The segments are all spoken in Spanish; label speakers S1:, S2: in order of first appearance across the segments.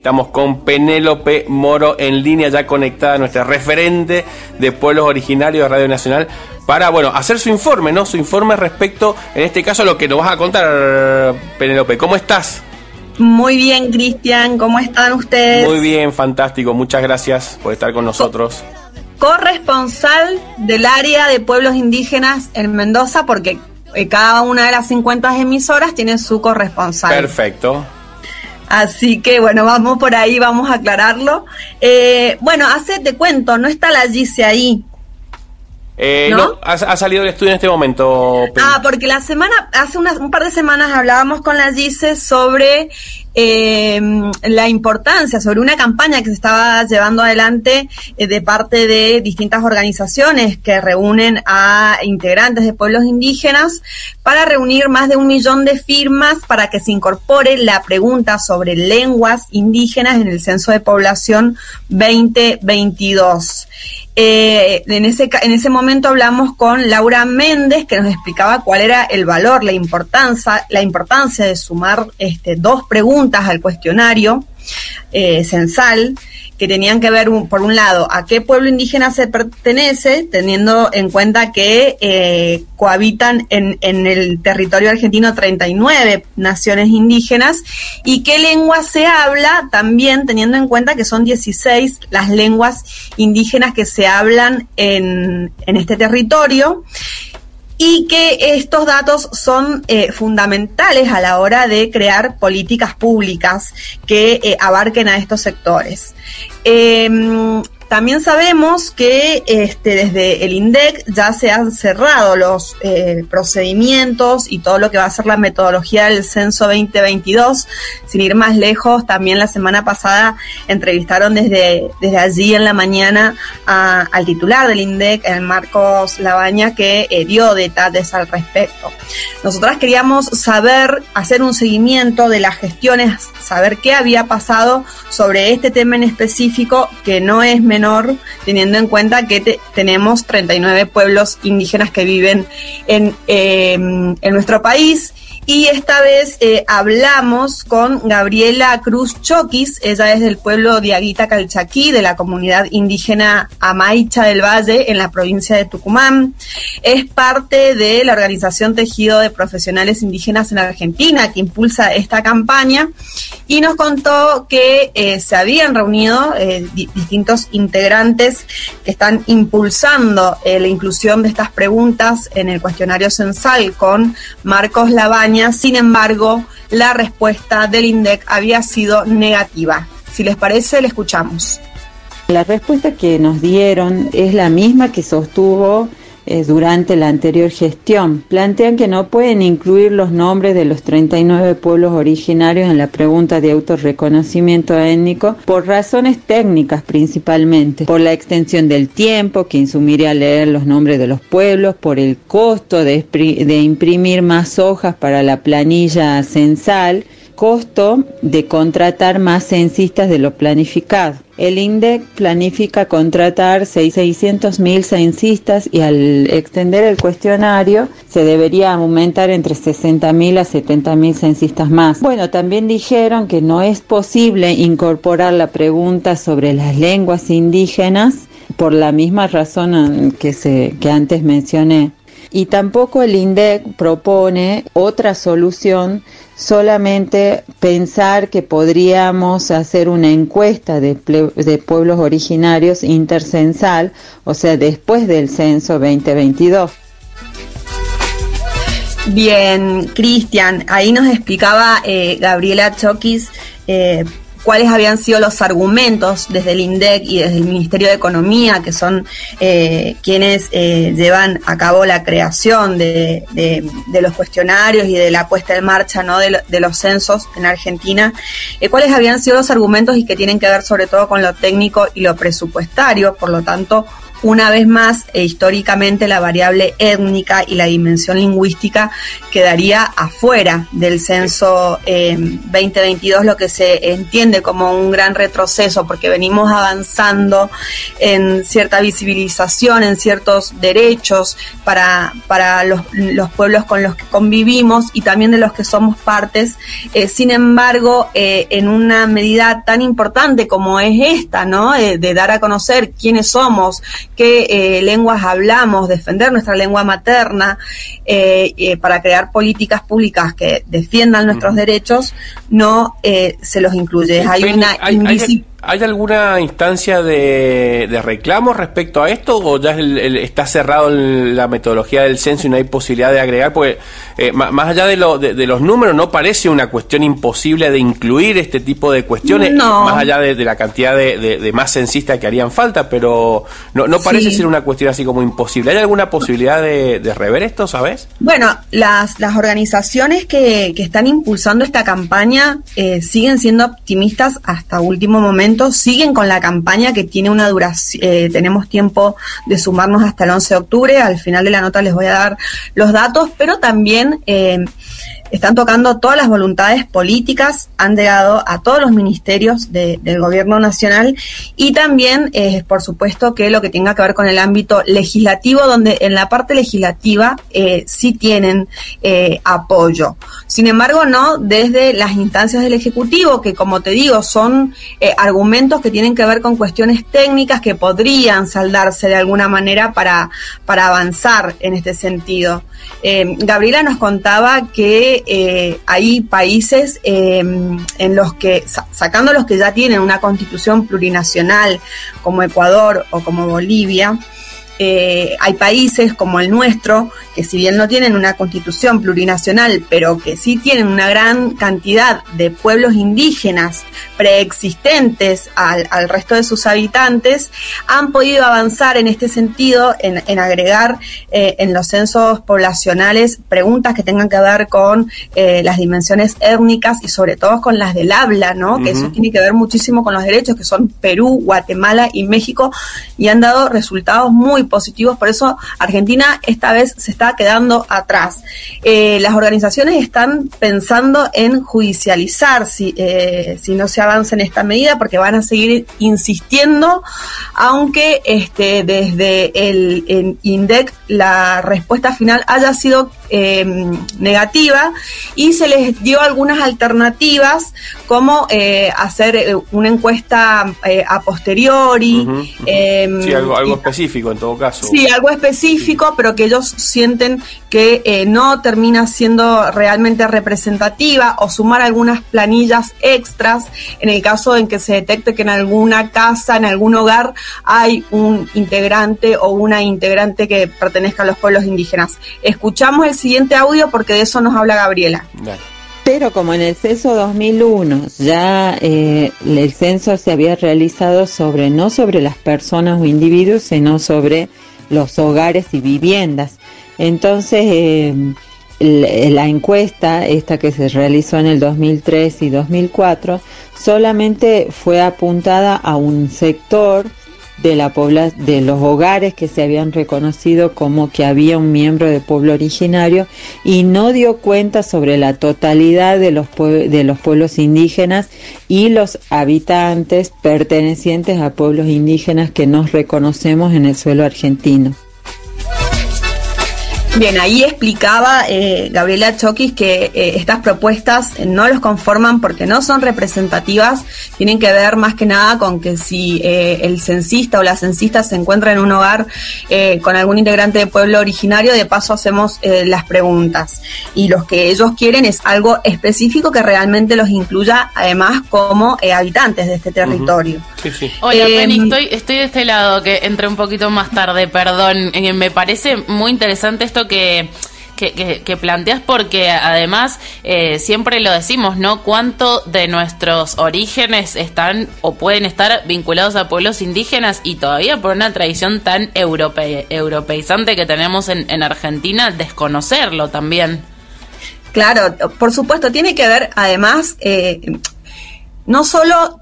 S1: Estamos con Penélope Moro en línea, ya conectada, nuestra referente de pueblos originarios de Radio Nacional, para, bueno, hacer su informe, ¿no? Su informe respecto, en este caso, a lo que nos vas a contar, Penélope. ¿Cómo estás?
S2: Muy bien, Cristian, ¿cómo están ustedes?
S1: Muy bien, fantástico. Muchas gracias por estar con nosotros.
S2: corresponsal del área de pueblos indígenas en Mendoza, porque eh, cada una de las 50 emisoras tiene su corresponsal.
S1: Perfecto.
S2: Así que bueno, vamos por ahí, vamos a aclararlo. Eh, bueno, hace, te cuento, no está la Gise ahí.
S1: Eh, ¿No? ha, salido el estudio en este momento.
S2: Ah, porque la semana, hace unas, un par de semanas hablábamos con la Gise sobre eh, la importancia, sobre una campaña que se estaba llevando adelante eh, de parte de distintas organizaciones que reúnen a integrantes de pueblos indígenas para reunir más de un millón de firmas para que se incorpore la pregunta sobre lenguas indígenas en el Censo de Población 2022. Eh, en, ese, en ese momento hablamos con Laura Méndez, que nos explicaba cuál era el valor, la importancia, la importancia de sumar este, dos preguntas al cuestionario eh, censal que tenían que ver, por un lado, a qué pueblo indígena se pertenece, teniendo en cuenta que eh, cohabitan en, en, el territorio argentino 39 naciones indígenas, y qué lengua se habla, también teniendo en cuenta que son 16 las lenguas indígenas que se hablan en, en este territorio y que estos datos son eh, fundamentales a la hora de crear políticas públicas que eh, abarquen a estos sectores. Em, también sabemos que este, desde el INDEC ya se han cerrado los eh, procedimientos y todo lo que va a ser la metodología del censo 2022. Sin ir más lejos, también la semana pasada entrevistaron desde, desde allí en la mañana al titular del INDEC, el Marcos Labaña, que eh, dio detalles al respecto. Nosotras queríamos saber, hacer un seguimiento de las gestiones, saber qué había pasado sobre este tema en específico, que no es menor teniendo en cuenta que tenemos 39 pueblos indígenas que viven en, em, en nuestro país y esta vez eh, hablamos con Gabriela Cruz Choquis, ella es del pueblo de Aguita Calchaquí, de la comunidad indígena Amaicha del Valle, en la provincia de Tucumán. Es parte de la organización Tejido de Profesionales Indígenas en Argentina, que impulsa esta campaña, y nos contó que eh, se habían reunido eh, distintos integrantes que están impulsando la inclusión de estas preguntas en el cuestionario censal con Marcos Sin embargo, la respuesta del INDEC había sido negativa. Si les parece, le escuchamos.
S3: La respuesta que nos dieron es la misma que sostuvo eh, durante la anterior gestión. Plantean que no pueden incluir los nombres de los 39 pueblos originarios en la pregunta de autorreconocimiento étnico por razones técnicas principalmente, por la extensión del tiempo que insumiría leer los nombres de los pueblos, por el costo de, de imprimir más hojas para la planilla censal, costo de contratar más censistas de lo planificado. El INDEC planifica contratar 600.000 censistas y al extender el cuestionario se debería aumentar entre 60.000 a 70.000 censistas más. Bueno, también dijeron que no es posible incorporar la pregunta sobre las lenguas indígenas por la misma razón que, se, que antes mencioné. Y tampoco el INDEC propone otra solución solamente pensar que podríamos hacer una encuesta de, pueblos originarios intercensal, o sea, después del censo 2022.
S2: Bien, Cristian, ahí nos explicaba eh, Gabriela Choquis eh, cuáles habían sido los argumentos desde el INDEC y desde el Ministerio de Economía, que son eh, quienes eh, llevan a cabo la creación de, los cuestionarios y de la puesta en marcha ¿no? de, los censos en Argentina, eh, cuáles habían sido los argumentos y que tienen que ver sobre todo con lo técnico y lo presupuestario, por lo tanto, una vez más, e históricamente la variable étnica y la dimensión lingüística quedaría afuera del censo 2022, lo que se entiende como un gran retroceso, porque venimos avanzando en cierta visibilización, en ciertos derechos para, para los, pueblos con los que convivimos y también de los que somos partes. Eh, sin embargo, eh, en una medida tan importante como es esta, ¿no? Eh, de dar a conocer quiénes somos, qué lenguas hablamos, defender nuestra lengua materna, para crear políticas públicas que defiendan nuestros derechos, no se los incluye. Hay una
S1: ¿Hay alguna instancia de, de, reclamo respecto a esto o ya está cerrado la metodología del censo y no hay posibilidad de agregar? Porque eh, más allá de, lo, de, los números, no parece una cuestión imposible de incluir este tipo de cuestiones, más allá de, la cantidad de, más censistas que harían falta, pero no, no parece ser una cuestión así como imposible. ¿Hay alguna posibilidad de, rever esto, sabes?
S2: Bueno, las, las organizaciones que, que están impulsando esta campaña eh, siguen siendo optimistas hasta último momento siguen con la campaña que tiene una duración, eh, tenemos tiempo de sumarnos hasta el 11 de octubre, al final de la nota les voy a dar los datos, pero también eh, están tocando todas las voluntades políticas, han llegado a todos los ministerios del gobierno nacional y también, eh, por supuesto, que lo que tenga que ver con el ámbito legislativo, donde en la parte legislativa eh, sí tienen eh, apoyo. Sin embargo, no desde las instancias del Ejecutivo, que como te digo, son argumentos que tienen que ver con cuestiones técnicas que podrían saldarse de alguna manera para, para avanzar en este sentido. Gabriela nos contaba que eh, hay países eh, en los que, sacando los que ya tienen una constitución plurinacional, como Ecuador o como Bolivia, eh, hay países como el nuestro, que si bien no tienen una constitución plurinacional, pero que sí tienen una gran cantidad de pueblos indígenas preexistentes al, resto de sus habitantes, han podido avanzar en este sentido, en, agregar eh, en los censos poblacionales preguntas que tengan que ver con eh, las dimensiones étnicas y sobre todo con las del habla, ¿no? Que eso tiene que ver muchísimo con los derechos, que son Perú, Guatemala y México, y han dado resultados muy positivos, por eso Argentina esta vez se está quedando atrás. Eh, las organizaciones están pensando en judicializar si, eh, si no se avanza en esta medida, porque van a seguir insistiendo, aunque este, desde el INDEC la respuesta final haya sido eh, negativa y se les dio algunas alternativas como eh, hacer eh, una encuesta a posteriori.
S1: sí, algo, algo específico en todo caso.
S2: Sí, algo específico, pero que ellos sienten que no termina siendo realmente representativa o sumar algunas planillas extras en el caso en que se detecte que en alguna casa, en algún hogar hay un integrante o una integrante que pertenezca a los pueblos indígenas. Escuchamos el siguiente audio porque de eso nos habla Gabriela.
S3: Pero como en el censo 2001 ya eh, el censo se había realizado sobre no sobre las personas o individuos, sino sobre los hogares y viviendas. Entonces, eh, la encuesta, esta que se realizó en el 2003 y 2004, solamente fue apuntada a un sector de, la de los hogares que se habían reconocido como que había un miembro de pueblo originario y no dio cuenta sobre la totalidad de los, de los pueblos indígenas y los habitantes pertenecientes a pueblos indígenas que nos reconocemos en el suelo argentino.
S2: Bien, ahí explicaba eh, Gabriela Chokis que eh, estas propuestas no los conforman porque no son representativas, tienen que ver más que nada con que si eh, el censista o la censista se encuentra en un hogar con algún integrante de pueblo originario, de paso hacemos las preguntas. Y lo que ellos quieren es algo específico que realmente los incluya además como habitantes de este territorio.
S4: sí, sí. Hola, Penny, estoy, estoy de este lado, que entré un poquito más tarde, perdón. me parece muy interesante esto que, planteas porque además eh, siempre lo decimos, ¿no? ¿Cuánto de nuestros orígenes están o pueden estar vinculados a pueblos indígenas y todavía por una tradición tan europeizante que tenemos en, Argentina, desconocerlo también?
S2: Claro, por supuesto, tiene que ver además, eh, no solo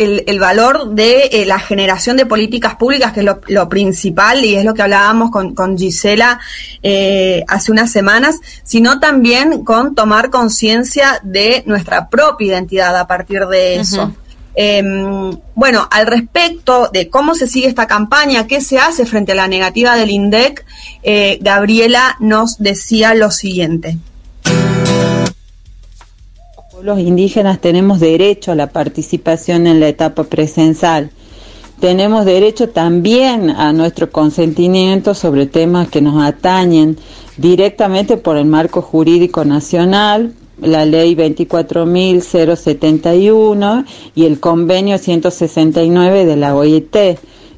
S2: el, valor de eh, la generación de políticas públicas, que es lo, principal y es lo que hablábamos con, con Gisela eh, hace unas semanas, sino también con tomar conciencia de nuestra propia identidad a partir de eso. Em, bueno, al respecto de cómo se sigue esta campaña, qué se hace frente a la negativa del INDEC, eh, Gabriela nos decía lo siguiente
S3: los indígenas tenemos derecho a la participación en la etapa presencial. Tenemos derecho también a nuestro consentimiento sobre temas que nos atañen directamente por el marco jurídico nacional, la ley 24.071 y el convenio 169 de la OIT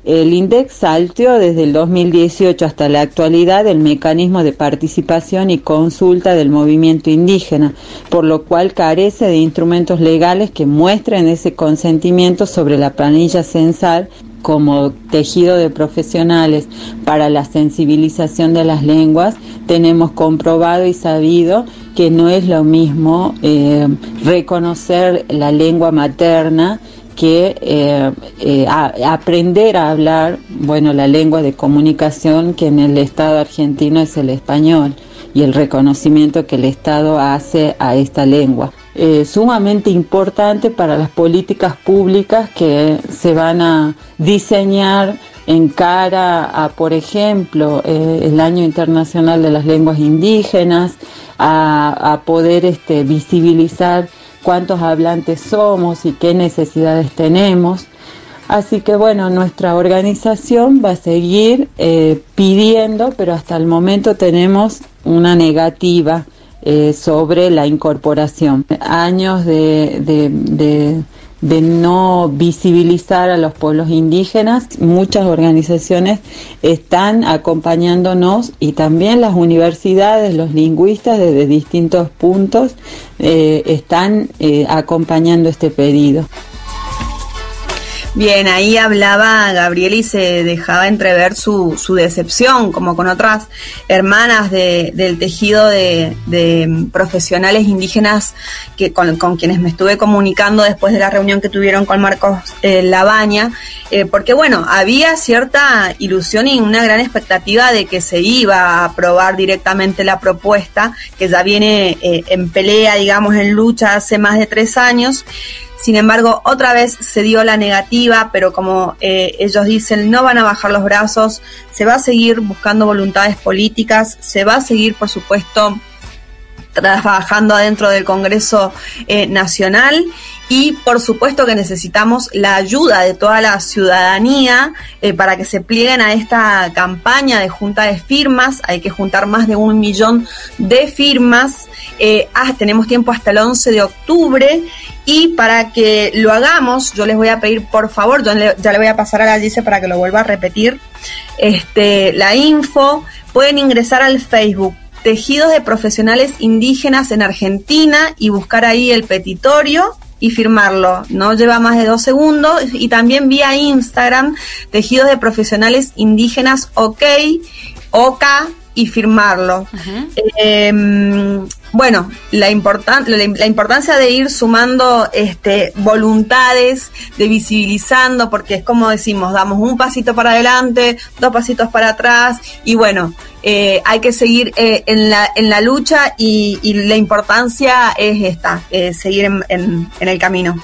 S3: el INDEX saltó desde el 2018 hasta la actualidad el mecanismo de participación y consulta del movimiento indígena, por lo cual carece de instrumentos legales que muestren ese consentimiento sobre la planilla censal como tejido de profesionales. Para la sensibilización de las lenguas, tenemos comprobado y sabido que no es lo mismo eh, reconocer la lengua materna que eh, eh, aprender a hablar, bueno, la lengua de comunicación que en el Estado argentino es el español y el reconocimiento que el Estado hace a esta lengua. Eh, sumamente importante para las políticas públicas que se van a diseñar en cara a, por ejemplo, el Año Internacional de las Lenguas Indígenas, a, a poder este, visibilizar cuántos hablantes somos y qué necesidades tenemos. Así que bueno, nuestra organización va a seguir eh, pidiendo, pero hasta el momento tenemos una negativa eh, sobre la incorporación. Años de, no visibilizar a los pueblos indígenas. Muchas organizaciones están acompañándonos y también las universidades, los lingüistas desde distintos puntos eh, están eh, acompañando este pedido.
S2: Bien, ahí hablaba Gabriel y se dejaba entrever su, su decepción, como con otras hermanas de, del tejido de, profesionales indígenas que con, quienes me estuve comunicando después de la reunión que tuvieron con Marcos eh, Labaña, eh, porque bueno, había cierta ilusión y una gran expectativa de que se iba a aprobar directamente la propuesta, que ya viene eh, en pelea, digamos, en lucha hace más de tres años. Sin embargo, otra vez se dio la negativa, pero como eh, ellos dicen, no van a bajar los brazos, se va a seguir buscando voluntades políticas, se va a seguir, por supuesto, trabajando adentro del Congreso eh, Nacional y por supuesto que necesitamos la ayuda de toda la ciudadanía eh, para que se plieguen a esta campaña de junta de firmas. Hay que juntar más de un millón de firmas. Ah, tenemos tiempo hasta el 11 de octubre y para que lo hagamos, yo les voy a pedir por favor, yo ya le voy a pasar a la Gise para que lo vuelva a repetir, este, la info, pueden ingresar al Facebook Tejidos de Profesionales Indígenas en Argentina y buscar ahí el petitorio y firmarlo. No lleva más de dos segundos. Y también vía Instagram, Tejidos de Profesionales Indígenas OK, OK y firmarlo. Bueno, la, la, importancia de ir sumando este, voluntades, de visibilizando, porque es como decimos, damos un pasito para adelante, dos pasitos para atrás, y bueno, eh, hay que seguir eh, en, la, en la lucha y, la importancia es esta, eh, seguir en, en el camino.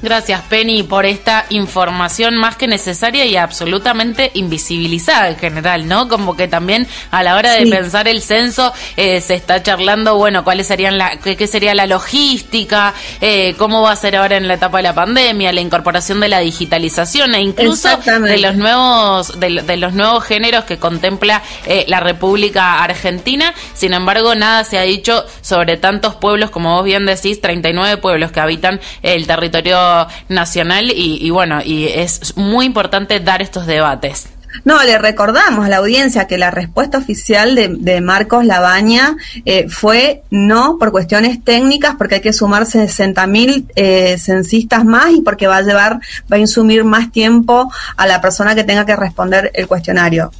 S4: Gracias, Penny, por esta información más que necesaria y absolutamente invisibilizada en general, ¿no? Como que también a la hora de pensar el censo eh, se está charlando, bueno, cuáles serían la, qué, sería la logística, eh, cómo va a ser ahora en la etapa de la pandemia, la incorporación de la digitalización e incluso de los nuevos, de, los nuevos géneros que contempla eh, la República Argentina. Sin embargo, nada se ha dicho sobre tantos pueblos, como vos bien decís, 39 pueblos que habitan el territorio nacional y, bueno, y es muy importante dar estos debates.
S2: No, le recordamos a la audiencia que la respuesta oficial de, Marcos Labaña eh, fue no por cuestiones técnicas, porque hay que sumar 60 mil eh, censistas más y porque va a llevar, va a insumir más tiempo a la persona que tenga que responder el cuestionario.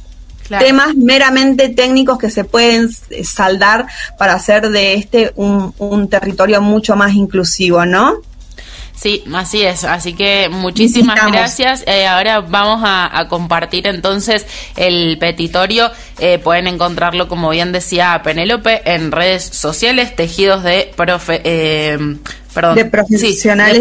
S2: Temas meramente técnicos que se pueden saldar para hacer de este un, un territorio mucho más inclusivo, ¿no?
S4: Sí, así es. Así que muchísimas gracias. Eh, ahora vamos a, compartir entonces el petitorio. Eh, pueden encontrarlo, como bien decía Penélope, en redes sociales, tejidos de profe. Eh,
S2: de profesionales,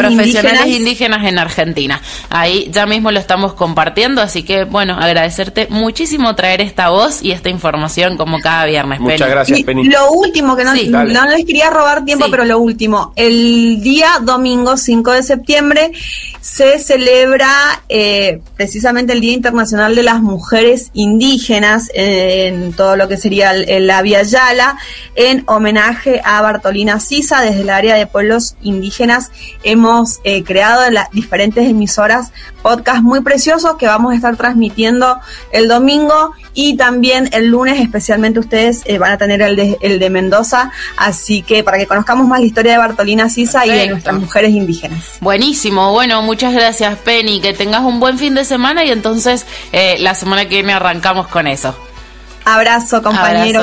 S4: indígenas. en Argentina. Ahí ya mismo lo estamos compartiendo, así que bueno, agradecerte muchísimo traer esta voz y esta información como cada viernes.
S1: Muchas gracias, Penny.
S2: Lo último, que no, no les quería robar tiempo, pero lo último, el día domingo 5 de septiembre se celebra eh, precisamente el Día Internacional de las Mujeres Indígenas en todo lo que sería la Via Yala, en homenaje a Bartolina Sisa desde el área de pueblos indígenas. Hemos eh, creado las diferentes emisoras podcast muy preciosos que vamos a estar transmitiendo el domingo y también el lunes, especialmente ustedes eh, van a tener el de, el de Mendoza, así que para que conozcamos más la historia de Bartolina Sisa y de nuestras mujeres indígenas.
S4: Buenísimo, bueno, muchas gracias Penny, que tengas un buen fin de semana y entonces eh, la semana que viene arrancamos con eso.
S2: Abrazo, compañero.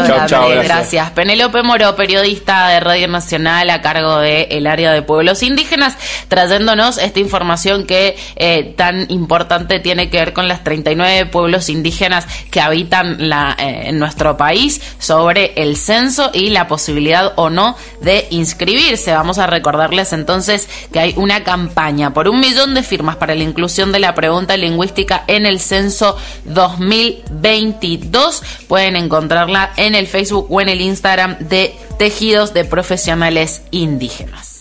S4: gracias. Penélope Moro, periodista de Radio Nacional a cargo del el área de pueblos indígenas, trayéndonos esta información que eh, tan importante tiene que ver con las 39 pueblos indígenas que habitan la, eh, en nuestro país sobre el censo y la posibilidad o no de inscribirse. Vamos a recordarles entonces que hay una campaña por un millón de firmas para la inclusión de la pregunta lingüística en el censo 2022 pueden encontrarla en el Facebook o en el Instagram de Tejidos de Profesionales Indígenas.